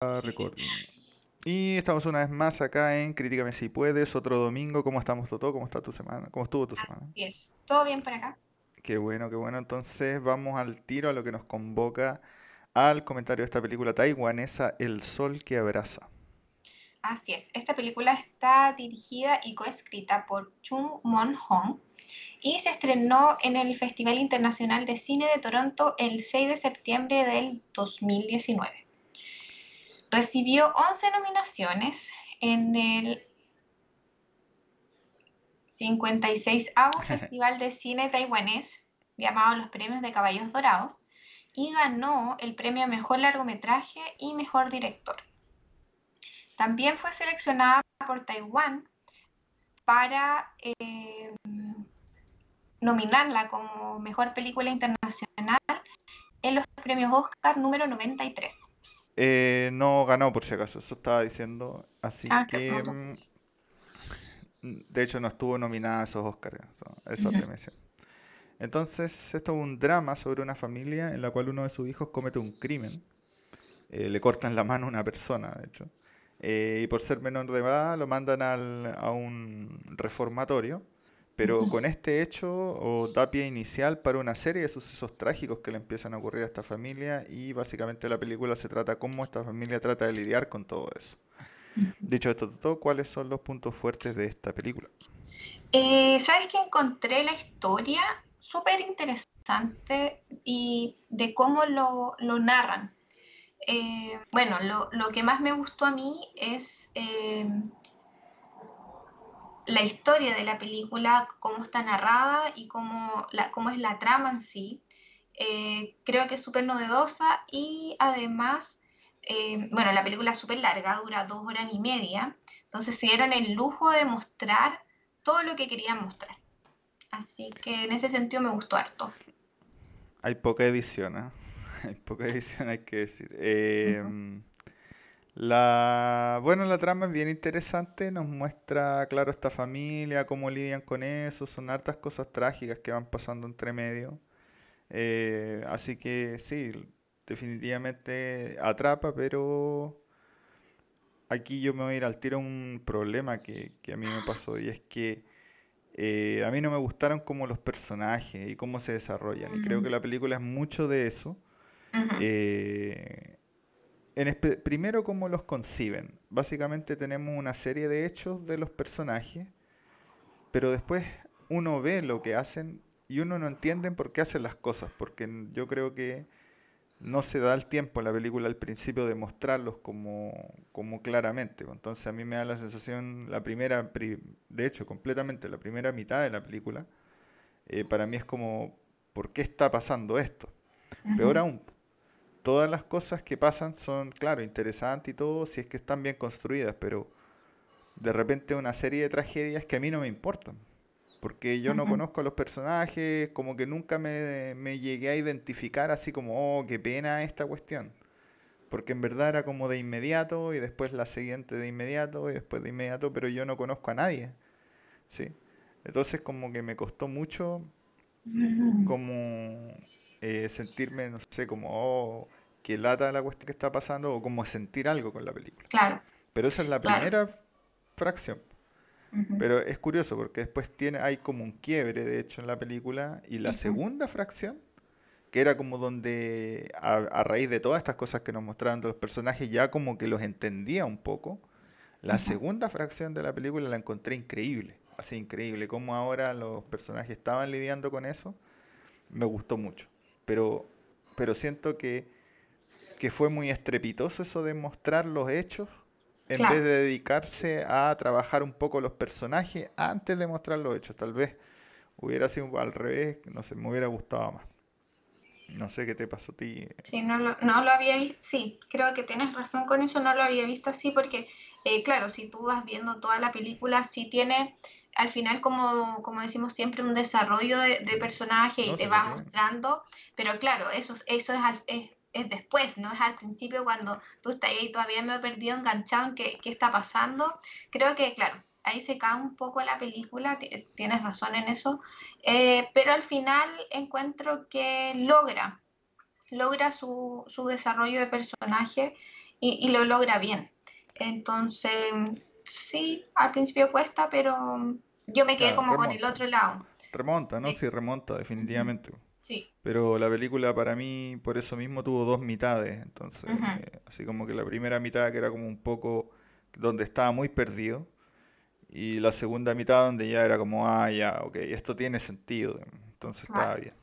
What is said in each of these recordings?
recording. Y estamos una vez más acá en Críticame si puedes, otro domingo. ¿Cómo estamos, Toto? ¿Cómo está tu semana? ¿Cómo estuvo tu semana? Así es, todo bien por acá. Qué bueno, qué bueno. Entonces vamos al tiro a lo que nos convoca al comentario de esta película taiwanesa, El Sol que Abraza. Así es, esta película está dirigida y coescrita por Chung Mon Hong y se estrenó en el Festival Internacional de Cine de Toronto el 6 de septiembre del 2019. Recibió 11 nominaciones en el 56 Festival de Cine Taiwanés, llamado los Premios de Caballos Dorados, y ganó el premio a Mejor Largometraje y Mejor Director. También fue seleccionada por Taiwán para eh, nominarla como Mejor Película Internacional en los premios Oscar número 93. Eh, no ganó por si acaso, eso estaba diciendo. Así ah, que... Mm, de hecho, no estuvo nominada a esos Oscars. Menciono. Entonces, esto es un drama sobre una familia en la cual uno de sus hijos comete un crimen. Eh, le cortan la mano a una persona, de hecho. Eh, y por ser menor de edad lo mandan a un reformatorio pero con este hecho o da pie inicial para una serie de sucesos trágicos que le empiezan a ocurrir a esta familia y básicamente la película se trata cómo esta familia trata de lidiar con todo eso. Dicho esto, todo, ¿cuáles son los puntos fuertes de esta película? Eh, Sabes que encontré la historia súper interesante y de cómo lo, narran. Eh, bueno, lo, lo, que más me gustó a mí es eh, la historia de la película, cómo está narrada y cómo, la, cómo es la trama en sí. Eh, creo que es súper novedosa y además, eh, bueno, la película es súper larga, dura dos horas y media, entonces se dieron el lujo de mostrar todo lo que querían mostrar. Así que en ese sentido me gustó harto. Hay poca edición, ¿eh? Hay poca edición, hay que decir. Eh, la, bueno, la trama es bien interesante, nos muestra, claro, esta familia, cómo lidian con eso, son hartas cosas trágicas que van pasando entre medio. Eh, así que sí, definitivamente atrapa, pero aquí yo me voy a ir al tiro a un problema que, a mí me pasó y es que eh, a mí no me gustaron como los personajes y cómo se desarrollan y creo que la película es mucho de eso primero, cómo los conciben. Básicamente tenemos una serie de hechos de los personajes, pero después uno ve lo que hacen y uno no entiende por qué hacen las cosas, porque yo creo que no se da el tiempo en la película al principio de mostrarlos como, como claramente. Entonces a mí me da la sensación, la primera, de hecho, completamente la primera mitad de la película, eh, para mí es como, ¿por qué está pasando esto? Peor aún, todas las cosas que pasan son, claro, interesantes y todo, si es que están bien construidas, pero de repente una serie de tragedias que a mí no me importan. Porque yo no conozco a los personajes, como que nunca me, me, llegué a identificar así como, oh, qué pena esta cuestión. Porque en verdad era como de inmediato y después la siguiente de inmediato y después de inmediato, pero yo no conozco a nadie. ¿sí? Entonces como que me costó mucho como eh, sentirme, no sé, como, oh, que lata la cuestión que está pasando o como sentir algo con la película. Claro. Pero esa es la primera fracción. Pero es curioso porque después tiene, hay como un quiebre, de hecho, en la película. Y la segunda fracción, que era como donde a, raíz de todas estas cosas que nos mostraron de los personajes, ya como que los entendía un poco. La segunda fracción de la película la encontré increíble. Así increíble. Cómo ahora los personajes estaban lidiando con eso. Me gustó mucho. Pero, pero siento que que fue muy estrepitoso eso de mostrar los hechos en vez de dedicarse a trabajar un poco los personajes antes de mostrar los hechos. Tal vez hubiera sido al revés, no sé, me hubiera gustado más. No sé qué te pasó a ti. Sí, no lo, no lo había visto. Sí, creo que tienes razón con eso. No lo había visto así porque, eh, claro, si tú vas viendo toda la película, sí tiene al final, como, como decimos siempre, un desarrollo de, personaje y te va mostrando. Pero claro, eso, eso es, es es después, no es al principio cuando tú estás ahí todavía me he perdido enganchado en qué, qué está pasando. Creo que, claro, ahí se cae un poco la película, tienes razón en eso, eh, pero al final encuentro que logra, logra su, su desarrollo de personaje y, lo logra bien. Entonces, sí, al principio cuesta, pero yo me quedé como con el otro lado. Remonta, ¿no? Sí, remonta, definitivamente. Sí. Pero la película para mí, por eso mismo, tuvo dos mitades. Entonces, eh, así como que la primera mitad que era como un poco donde estaba muy perdido. Y la segunda mitad donde ya era como, ah, ya, ok, esto tiene sentido. Entonces estaba bien.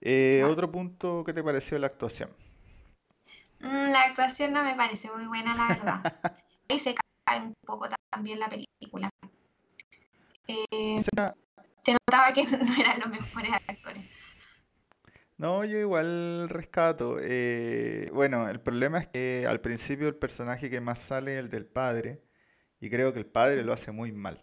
Eh, otro punto, ¿qué te pareció la actuación? Mm, la actuación no me parece muy buena, la verdad. Ahí se cae un poco también la película. Eh, se notaba que no eran los mejores actores. No, yo igual rescato. Eh, bueno, el problema es que al principio el personaje que más sale es el del padre, y creo que el padre lo hace muy mal.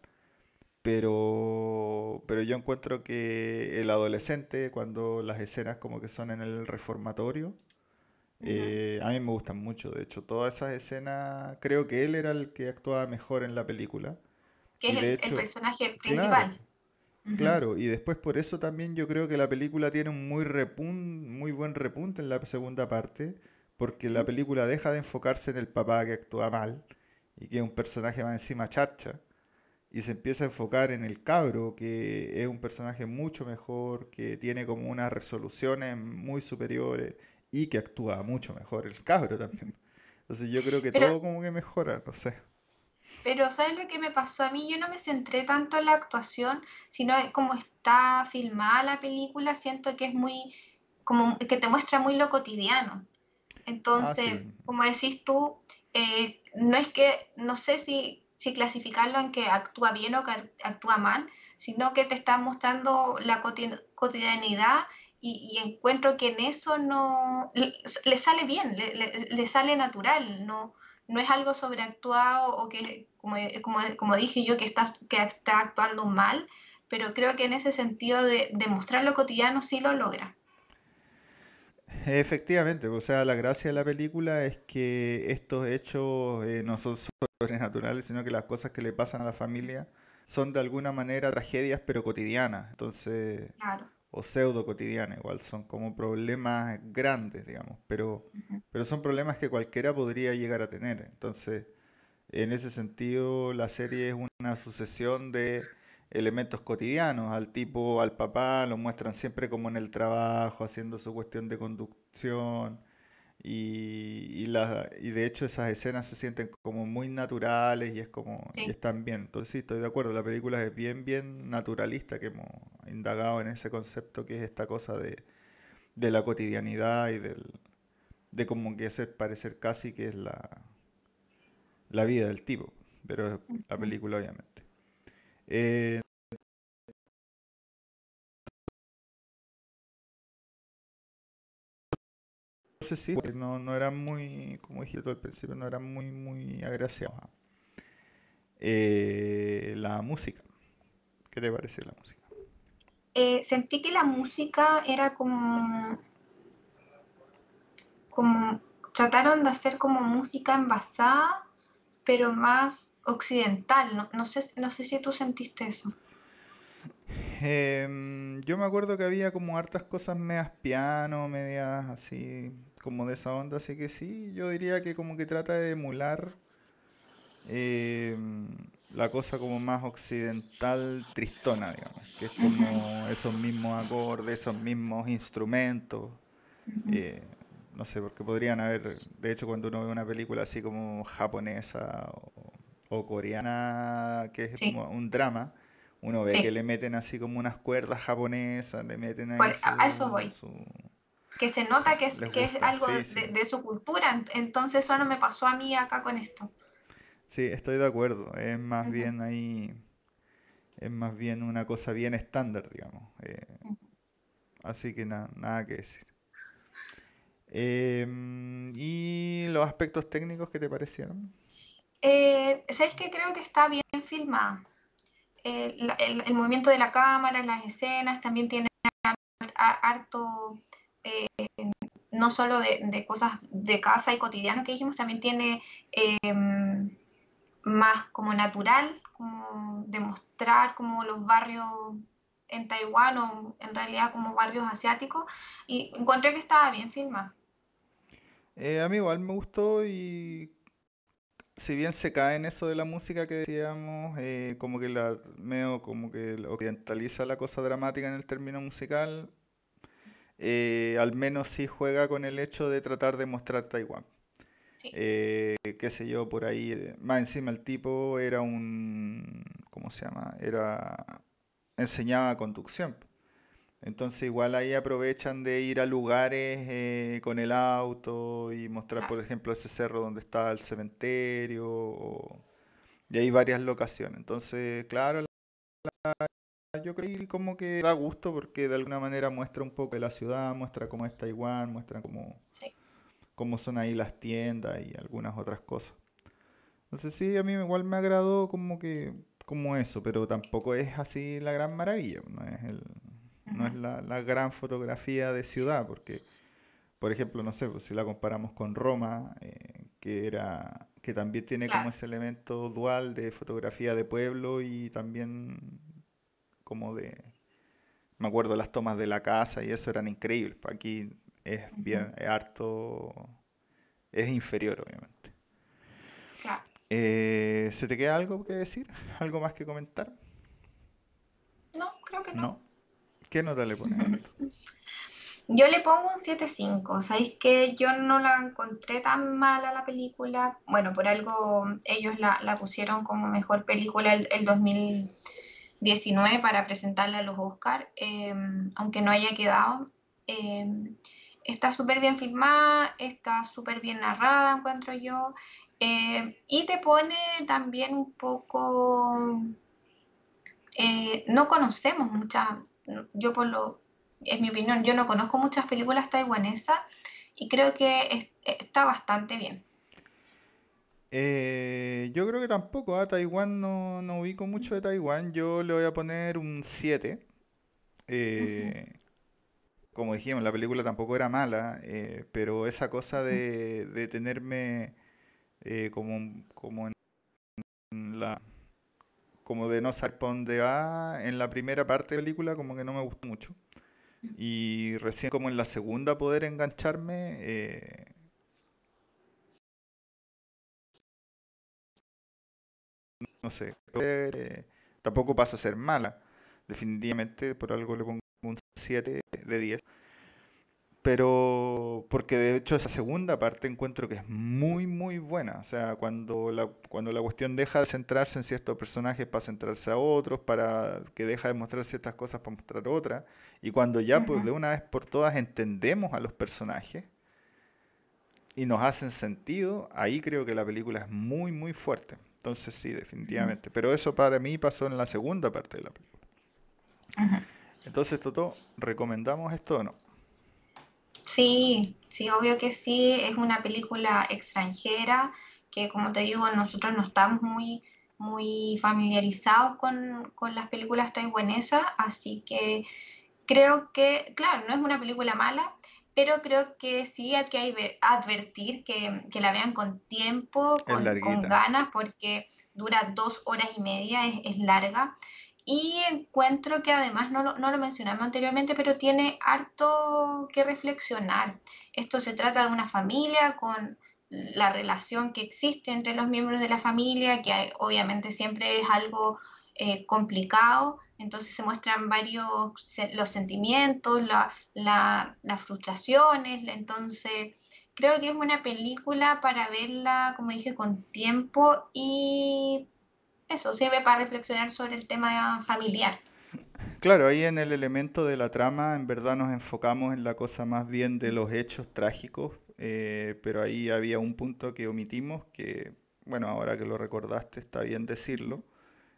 Pero, pero yo encuentro que el adolescente, cuando las escenas como que son en el reformatorio, eh, a mí me gustan mucho. De hecho, todas esas escenas, creo que él era el que actuaba mejor en la película. Que es el, personaje principal. Claro, y después por eso también yo creo que la película tiene un muy, muy buen repunte en la segunda parte, porque la película deja de enfocarse en el papá que actúa mal y que es un personaje más encima charcha, y se empieza a enfocar en el cabro, que es un personaje mucho mejor, que tiene como unas resoluciones muy superiores y que actúa mucho mejor el cabro también. Entonces yo creo que todo como que mejora, no sé. Pero ¿sabes lo que me pasó a mí? Yo no me centré tanto en la actuación, sino como está filmada la película, siento que es muy, como que te muestra muy lo cotidiano. Entonces, ah, como decís tú, eh, no es que, no sé si, si clasificarlo en que actúa bien o que actúa mal, sino que te está mostrando la cotidianidad y, encuentro que en eso no le, sale bien, le, le, sale natural, no, no es algo sobreactuado o que, como, como, dije yo, que está, que está actuando mal, pero creo que en ese sentido de, demostrar lo cotidiano sí lo logra. Efectivamente, o sea, la gracia de la película es que estos hechos eh, no son sobrenaturales, sino que las cosas que le pasan a la familia son de alguna manera tragedias, pero cotidianas. Entonces, claro o pseudo cotidiana, igual son como problemas grandes, digamos, pero, pero son problemas que cualquiera podría llegar a tener. Entonces, en ese sentido, la serie es una sucesión de elementos cotidianos. Al tipo, al papá, lo muestran siempre como en el trabajo, haciendo su cuestión de conducción y, y, la, y de hecho esas escenas se sienten como muy naturales y es como y están bien. Entonces sí, estoy de acuerdo, la película es bien, bien naturalista que hemos indagado en ese concepto que es esta cosa de, de la cotidianidad y del, de como que hacer parecer casi que es la, la vida del tipo, pero la película obviamente. Eh, si no, no eran muy, como dije al principio, no eran muy, muy agraciados. Eh, la música, ¿qué te parece la música? Eh, sentí que la música era como, como, trataron de hacer como música envasada, pero más occidental. No, no, sé, no sé si tú sentiste eso. Em, yo me acuerdo que había como hartas cosas medias piano, medias así, como de esa onda, así que sí, yo diría que como que trata de emular em, la cosa como más occidental tristona, digamos, que es como esos mismos acordes, esos mismos instrumentos. Eh, no sé, porque podrían haber, de hecho cuando uno ve una película así como japonesa o, coreana, que es como un drama, uno ve que le meten así como unas cuerdas japonesas, le meten ahí pues, a eso voy. Que se nota que es, que es algo de, su cultura, entonces eso no me pasó a mí acá con esto. Sí, estoy de acuerdo, es más bien ahí, es más bien una cosa bien estándar, digamos. Eh, así que nada, nada que decir. Em, ¿Y los aspectos técnicos qué te parecieron? Eh, ¿Sabes que Creo que está bien filmada el, movimiento de la cámara, las escenas, también tiene harto, eh, no solo de, cosas de casa y cotidiano que dijimos, también tiene em, más como natural, como demostrar como los barrios en Taiwán o en realidad como barrios asiáticos y encontré que estaba bien filmado. Eh, a mí igual me gustó y si bien se cae en eso de la música que decíamos, eh, como que la medio como que occidentaliza la cosa dramática en el término musical, eh, al menos sí juega con el hecho de tratar de mostrar Taiwán. Eh, qué sé yo, por ahí. Más encima el tipo era un, ¿cómo se llama? Era, enseñaba conducción. Entonces igual ahí aprovechan de ir a lugares eh, con el auto y mostrar, por ejemplo, ese cerro donde está el cementerio. y hay varias locaciones. Entonces, claro, yo creo que como que da gusto porque de alguna manera muestra un poco de la ciudad, muestra cómo es Taiwán, muestra cómo cómo son ahí las tiendas y algunas otras cosas. Entonces sí, a mí igual me agradó como que como eso, pero tampoco es así la gran maravilla, no es, el, no es la, la, gran fotografía de ciudad, porque, por ejemplo, no sé, pues, si la comparamos con Roma, eh, que era que también tiene como ese elemento dual de fotografía de pueblo y también como de, me acuerdo las tomas de la casa y eso eran increíbles. Aquí es bien, es harto, es inferior obviamente. Eh, ¿Se te queda algo que decir? ¿Algo más que comentar? No, creo que no. ¿No? ¿Qué nota le pones? yo le pongo un 7.5. Sabéis que yo no la encontré tan mala la película. Bueno, por algo ellos la, pusieron como mejor película el, el 2019 para presentarla a los Oscars, eh, aunque no haya quedado. Eh, está súper bien filmada, está súper bien narrada, encuentro yo, eh, y te pone también un poco, eh, no conocemos muchas, yo por lo, es mi opinión, yo no conozco muchas películas taiwanesas y creo que está bastante bien. Eh, yo creo que tampoco, a ¿ah? Taiwán no, no, ubico mucho de Taiwán, yo le voy a poner un 7 como dijimos, la película tampoco era mala, eh, pero esa cosa de, de tenerme eh, como, como en la como de no saber para dónde va en la primera parte de la película como que no me gustó mucho y recién como en la segunda poder engancharme eh, no sé tampoco pasa a ser mala definitivamente por algo le pongo un 7 de 10. Pero porque de hecho esa segunda parte encuentro que es muy muy buena. O sea, cuando la, cuando la cuestión deja de centrarse en ciertos personajes para centrarse a otros, para que deja de mostrar ciertas cosas para mostrar otras, y cuando ya pues de una vez por todas entendemos a los personajes y nos hacen sentido, ahí creo que la película es muy muy fuerte. Entonces sí, definitivamente. Pero eso para mí pasó en la segunda parte de la película. Entonces, Toto, ¿recomendamos esto o no? Sí, sí, obvio que sí. Es una película extranjera que, como te digo, nosotros no estamos muy, muy familiarizados con, las películas taiwanesas, así que creo que, claro, no es una película mala, pero creo que sí hay que advertir que, la vean con tiempo, con, ganas, porque dura dos horas y media, es, es larga. Y encuentro que además, no lo, no lo mencionamos anteriormente, pero tiene harto que reflexionar. Esto se trata de una familia con la relación que existe entre los miembros de la familia, que obviamente siempre es algo eh, complicado, entonces se muestran varios los sentimientos, las frustraciones, entonces creo que es una película para verla, como dije, con tiempo y eso sirve para reflexionar sobre el tema familiar. Claro, ahí en el elemento de la trama en verdad nos enfocamos en la cosa más bien de los hechos trágicos, eh, pero ahí había un punto que omitimos que, bueno, ahora que lo recordaste está bien decirlo,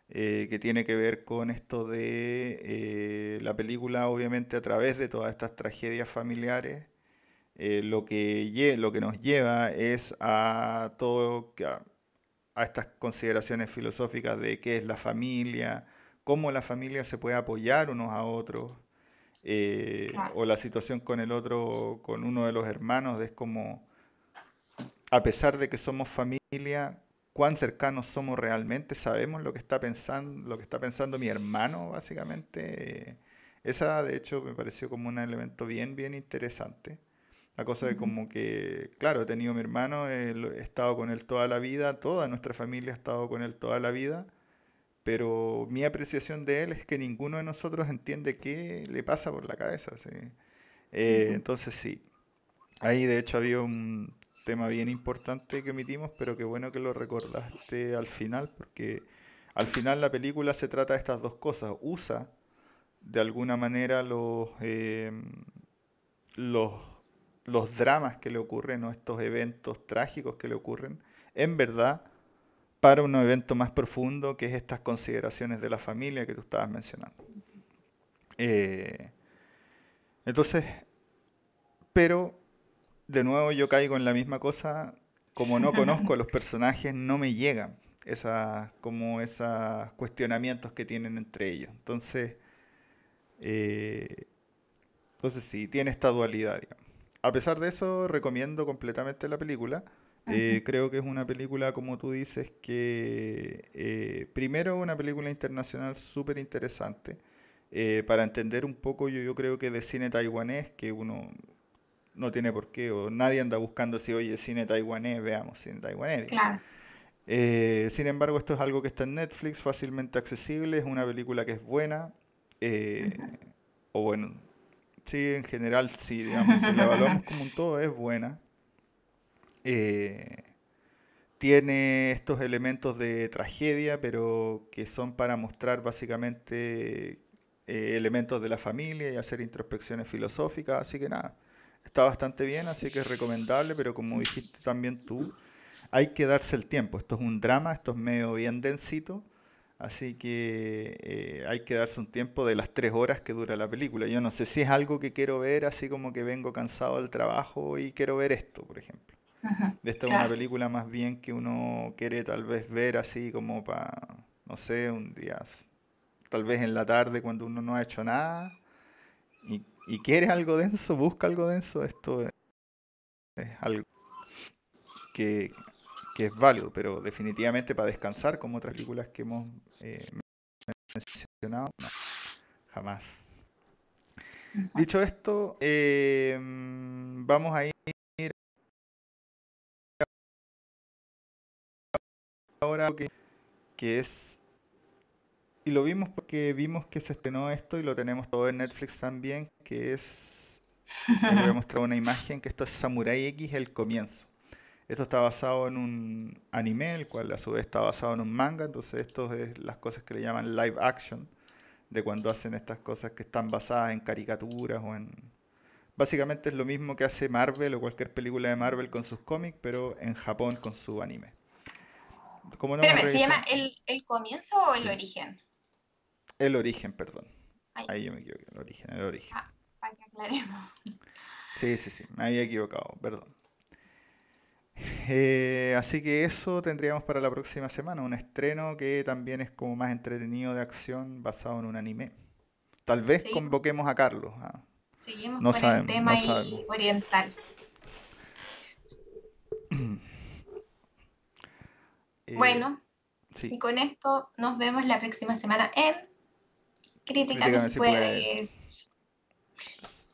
eh, que tiene que ver con esto de eh, la película, obviamente a través de todas estas tragedias familiares, lo, que, lo que nos lleva es a todo a estas consideraciones filosóficas de qué es la familia, cómo la familia se puede apoyar unos a otros, eh, o la situación con el otro, con uno de los hermanos, es como, a pesar de que somos familia, cuán cercanos somos realmente, sabemos lo que está pensando, lo que está pensando mi hermano, básicamente. esa, de hecho, me pareció como un elemento bien, bien interesante. La cosa de como que, claro, he tenido a mi hermano, he estado con él toda la vida, toda nuestra familia ha estado con él toda la vida, pero mi apreciación de él es que ninguno de nosotros entiende qué le pasa por la cabeza. ¿sí? Eh, entonces sí, ahí de hecho había un tema bien importante que emitimos, pero qué bueno que lo recordaste al final, porque al final la película se trata de estas dos cosas. Usa de alguna manera los, em, los, los dramas que le ocurren o estos eventos trágicos que le ocurren, en verdad, para un evento más profundo que es estas consideraciones de la familia que tú estabas mencionando. Eh, entonces, pero de nuevo yo caigo en la misma cosa, como no conozco a los personajes, no me llegan esas, como esos cuestionamientos que tienen entre ellos. Entonces, eh, entonces sí, tiene esta dualidad. A pesar de eso, recomiendo completamente la película. Eh, creo que es una película, como tú dices, que eh, primero una película internacional súper interesante. para entender un poco, yo, yo creo que de cine taiwanés, que uno no tiene por qué, o nadie anda buscando si, oye, cine taiwanés, veamos cine taiwanés. Claro. Eh, sin embargo, esto es algo que está en Netflix, fácilmente accesible, es una película que es buena, eh, o bueno, sí, en general sí, digamos, si la evaluamos como un todo, es buena. Eh, tiene estos elementos de tragedia, pero que son para mostrar básicamente elementos de la familia y hacer introspecciones filosóficas, así que nada, está bastante bien, así que es recomendable, pero como dijiste también tú, hay que darse el tiempo. Esto es un drama, esto es medio bien densito, así que eh, hay que darse un tiempo de las tres horas que dura la película. Yo no sé si es algo que quiero ver, así como que vengo cansado del trabajo y quiero ver esto, por ejemplo. Esta es una película más bien que uno quiere tal vez ver así como para, no sé, un día, tal vez en la tarde cuando uno no ha hecho nada y, y quiere algo denso, busca algo denso, esto es algo que que es válido, pero definitivamente para descansar, como otras películas que hemos eh, mencionado, no, jamás. Dicho esto, eh, vamos a ir ahora que, que es y lo vimos porque vimos que se estrenó esto y lo tenemos todo en Netflix también, que es, voy a mostrar una imagen, que esto es Samurai X, el comienzo. Esto está basado en un anime, el cual a su vez está basado en un manga, entonces esto es las cosas que le llaman live action, de cuando hacen estas cosas que están basadas en caricaturas o en... Básicamente es lo mismo que hace Marvel o cualquier película de Marvel con sus cómics, pero en Japón con su anime. Como ¿se llama el, comienzo o el origen? El origen, perdón. Ahí yo me equivoqué, el origen, el origen. Ah, para que aclaremos. Sí, sí, sí, me había equivocado, perdón. Eh, así que eso tendríamos para la próxima semana, un estreno que también es como más entretenido de acción basado en un anime. Tal vez convoquemos a Carlos. ¿ah? Seguimos no con el tema oriental. Eh, bueno, y con esto nos vemos la próxima semana en Crítica, no puede.